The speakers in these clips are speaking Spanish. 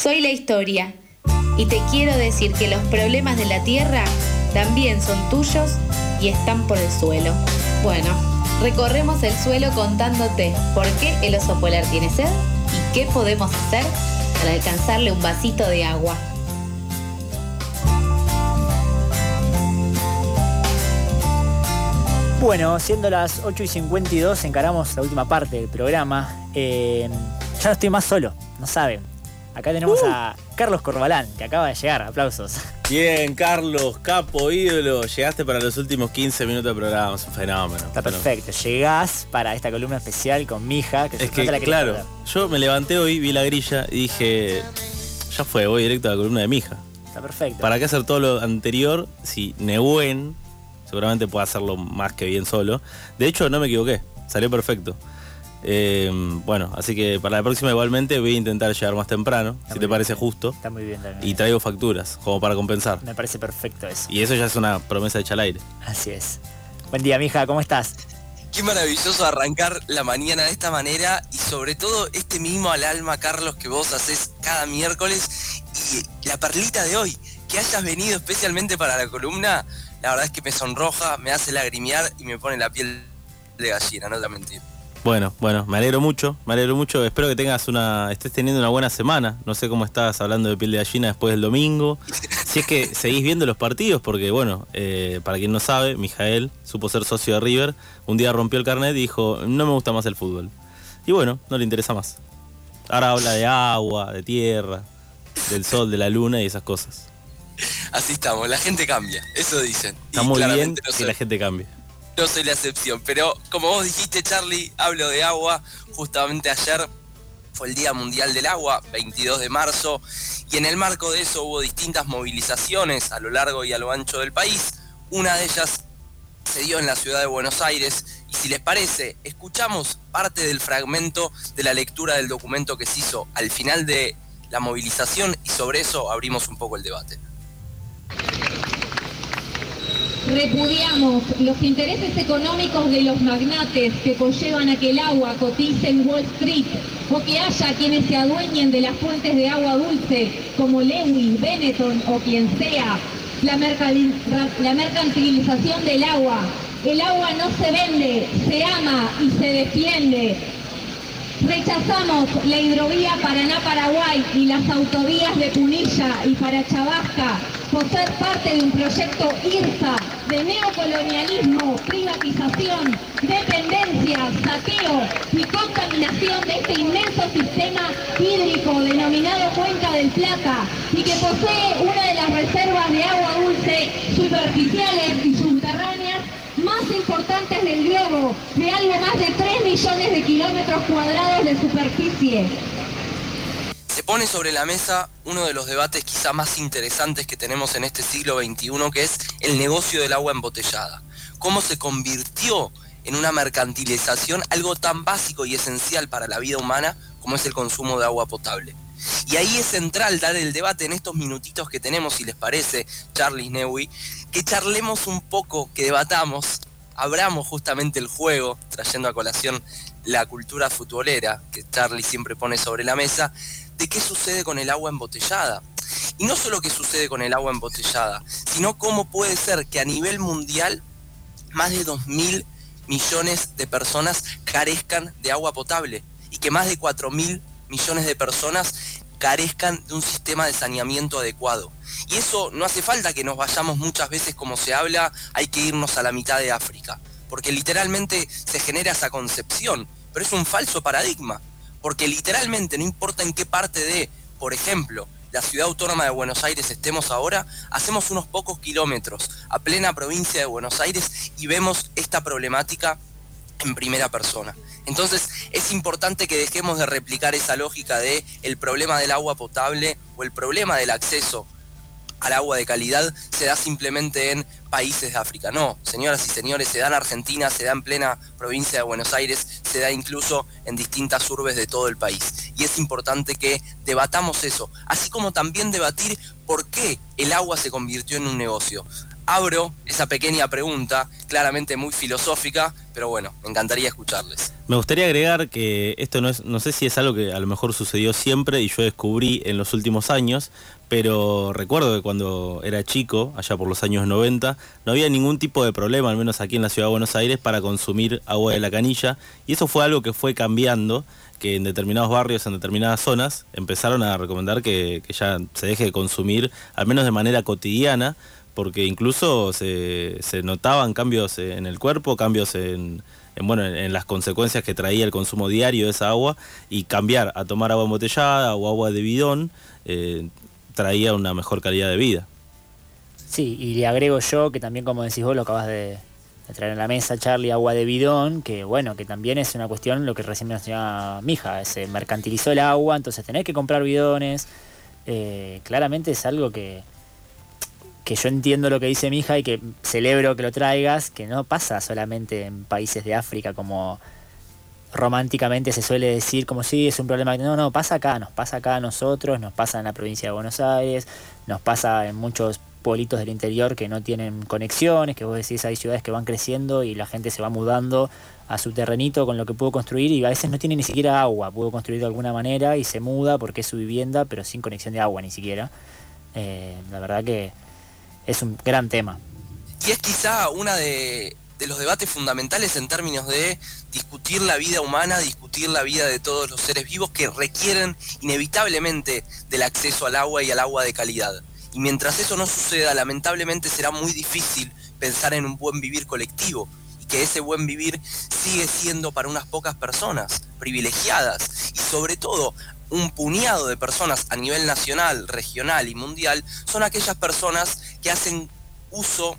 Soy la historia y te quiero decir que los problemas de la tierra también son tuyos y están por el suelo. Bueno, recorremos el suelo contándote por qué el oso polar tiene sed y qué podemos hacer para alcanzarle un vasito de agua. Bueno, siendo las 8 y 52, encaramos la última parte del programa. Eh, ya no estoy más solo, no saben. Acá tenemos a Carlos Corbalán, que acaba de llegar. Aplausos. Bien, Carlos, capo, ídolo. Llegaste para los últimos 15 minutos del programa, es un fenómeno. Está perfecto. Llegás para esta columna especial con mi hija, que Es que, claro, yo me levanté hoy, vi la grilla y dije, ya fue, voy directo a la columna de mi hija. Está perfecto. ¿Para qué hacer todo lo anterior si Nehuen seguramente puede hacerlo más que bien solo? De hecho, no me equivoqué, salió perfecto. Eh, bueno, así que para la próxima igualmente voy a intentar llegar más temprano, si te parece justo. Está muy bien también. Y traigo facturas, como para compensar. Me parece perfecto eso. Y eso ya es una promesa hecha al aire. Así es. Buen día, mija, ¿cómo estás? Qué maravilloso arrancar la mañana de esta manera y sobre todo este mismo al alma, Carlos, que vos haces cada miércoles y la perlita de hoy, que hayas venido especialmente para la columna, la verdad es que me sonroja, me hace lagrimear y me pone la piel de gallina, no te mentir. Bueno, bueno, me alegro mucho, me alegro mucho. Espero que tengas una, estés teniendo una buena semana. No sé cómo estás hablando de piel de gallina después del domingo. Si es que seguís viendo los partidos, porque bueno, eh, para quien no sabe, Mijael supo ser socio de River. Un día rompió el carnet y dijo, no me gusta más el fútbol. Y bueno, no le interesa más. Ahora habla de agua, de tierra, del sol, de la luna y esas cosas. Así estamos, la gente cambia, eso dicen. Está muy bien que la gente cambie no soy la excepción. Pero como vos dijiste, Charlie, hablo de agua. Justamente ayer fue el Día Mundial del Agua, 22 de marzo, y en el marco de eso hubo distintas movilizaciones a lo largo y a lo ancho del país. Una de ellas se dio en la ciudad de Buenos Aires y si les parece, escuchamos parte del fragmento de la lectura del documento que se hizo al final de la movilización y sobre eso abrimos un poco el debate. Repudiamos los intereses económicos de los magnates que conllevan a que el agua cotice en Wall Street o que haya quienes se adueñen de las fuentes de agua dulce como Lewis, Benetton o quien sea. La, mercantilización del agua. El agua no se vende, se ama y se defiende. Rechazamos la hidrovía Paraná-Paraguay y las autovías de Punilla y para Chabasca por ser parte de un proyecto IRSA de neocolonialismo, privatización, dependencia, saqueo y contaminación de este inmenso sistema hídrico denominado Cuenca del Plata y que posee una de las reservas de agua dulce superficiales y subterráneas más importantes del globo, de algo más de 3 millones de kilómetros cuadrados de superficie. Pone sobre la mesa uno de los debates quizá más interesantes que tenemos en este siglo XXI, que es el negocio del agua embotellada. Cómo se convirtió en una mercantilización algo tan básico y esencial para la vida humana como es el consumo de agua potable. Y ahí es central dar el debate en estos minutitos que tenemos, si les parece, Charlie Newy, que charlemos un poco, que debatamos, abramos justamente el juego, trayendo a colación la cultura futbolera que Charlie siempre pone sobre la mesa, de qué sucede con el agua embotellada. Y no solo qué sucede con el agua embotellada, sino cómo puede ser que a nivel mundial más de 2.000 millones de personas carezcan de agua potable y que más de 4.000 millones de personas carezcan de un sistema de saneamiento adecuado. Y eso no hace falta que nos vayamos muchas veces como se habla, hay que irnos a la mitad de África, porque literalmente se genera esa concepción, pero es un falso paradigma, porque literalmente no importa en qué parte de, por ejemplo, la ciudad autónoma de Buenos Aires estemos ahora, hacemos unos pocos kilómetros a plena provincia de Buenos Aires y vemos esta problemática en primera persona. Entonces es importante que dejemos de replicar esa lógica de el problema del agua potable o el problema del acceso al agua de calidad se da simplemente en países de África. No, señoras y señores, se da en Argentina, se da en plena provincia de Buenos Aires, se da incluso en distintas urbes de todo el país. Y es importante que debatamos eso, así como también debatir por qué el agua se convirtió en un negocio abro esa pequeña pregunta, claramente muy filosófica, pero bueno, encantaría escucharles. Me gustaría agregar que esto no es, no sé si es algo que a lo mejor sucedió siempre y yo descubrí en los últimos años, pero recuerdo que cuando era chico, allá por los años 90, no había ningún tipo de problema, al menos aquí en la ciudad de Buenos Aires, para consumir agua de la canilla. Y eso fue algo que fue cambiando, que en determinados barrios, en determinadas zonas, empezaron a recomendar que ya se deje de consumir, al menos de manera cotidiana, porque incluso se, se notaban cambios en el cuerpo, cambios en en, bueno, en, las consecuencias que traía el consumo diario de esa agua y cambiar a tomar agua embotellada o agua de bidón eh, traía una mejor calidad de vida. Sí, y le agrego yo que también como decís vos lo acabas de, traer en la mesa, Charlie, agua de bidón, que bueno, que también es una cuestión, lo que recién mencionaba mi hija, se mercantilizó el agua, entonces tenés que comprar bidones, eh, claramente es algo que, que yo entiendo lo que dice mi hija y que celebro que lo traigas, que no pasa solamente en países de África como románticamente se suele decir como si es un problema. No, no, pasa acá, nos pasa acá a nosotros, nos pasa en la provincia de Buenos Aires, nos pasa en muchos pueblitos del interior que no tienen conexiones, que vos decís hay ciudades que van creciendo y la gente se va mudando a su terrenito con lo que pudo construir y a veces no tiene ni siquiera agua, pudo construir de alguna manera y se muda porque es su vivienda, pero sin conexión de agua ni siquiera. Eh, la verdad que es un gran tema. Y es quizá una de, los debates fundamentales en términos de discutir la vida humana, discutir la vida de todos los seres vivos que requieren inevitablemente del acceso al agua y al agua de calidad. Y mientras eso no suceda, lamentablemente será muy difícil pensar en un buen vivir colectivo y que ese buen vivir sigue siendo para unas pocas personas privilegiadas y sobre todo un puñado de personas a nivel nacional, regional y mundial son aquellas personas que hacen uso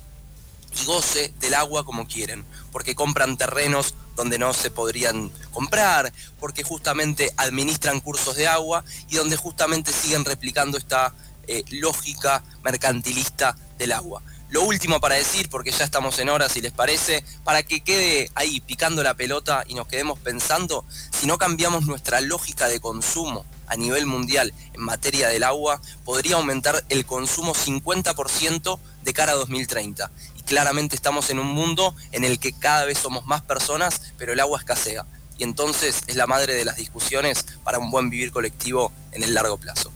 y goce del agua como quieren, porque compran terrenos donde no se podrían comprar, porque justamente administran cursos de agua y donde justamente siguen replicando esta eh, lógica mercantilista del agua. Lo último para decir, porque ya estamos en horas, si les parece, para que quede ahí picando la pelota y nos quedemos pensando, si no cambiamos nuestra lógica de consumo a nivel mundial en materia del agua, podría aumentar el consumo 50% de cara a 2030. Y claramente estamos en un mundo en el que cada vez somos más personas, pero el agua escasea. Y entonces es la madre de las discusiones para un buen vivir colectivo en el largo plazo.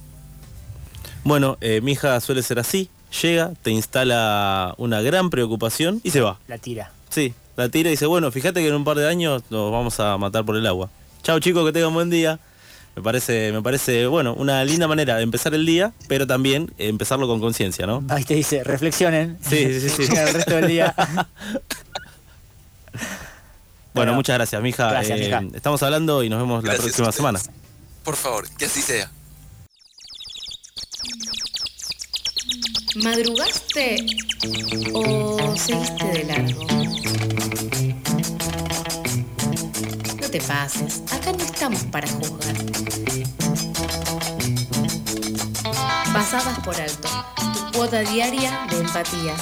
Bueno, eh, mi hija suele ser así, llega, te instala una gran preocupación y se va. La tira. Sí, la tira y dice, bueno, fíjate que en un par de años nos vamos a matar por el agua. Chao chicos, que tengan buen día. Me parece, me parece, bueno, una linda manera de empezar el día, pero también empezarlo con conciencia, ¿no? Ahí te dice, reflexionen. Sí, sí, sí. el resto del día. bueno, muchas gracias, mija. Gracias, mija. Eh, estamos hablando y nos vemos la próxima semana. Por favor, que así sea. ¿Madrugaste o seguiste de largo? No te pases, acá no estamos para juzgar. Pasadas por alto, tu cuota diaria de empatía.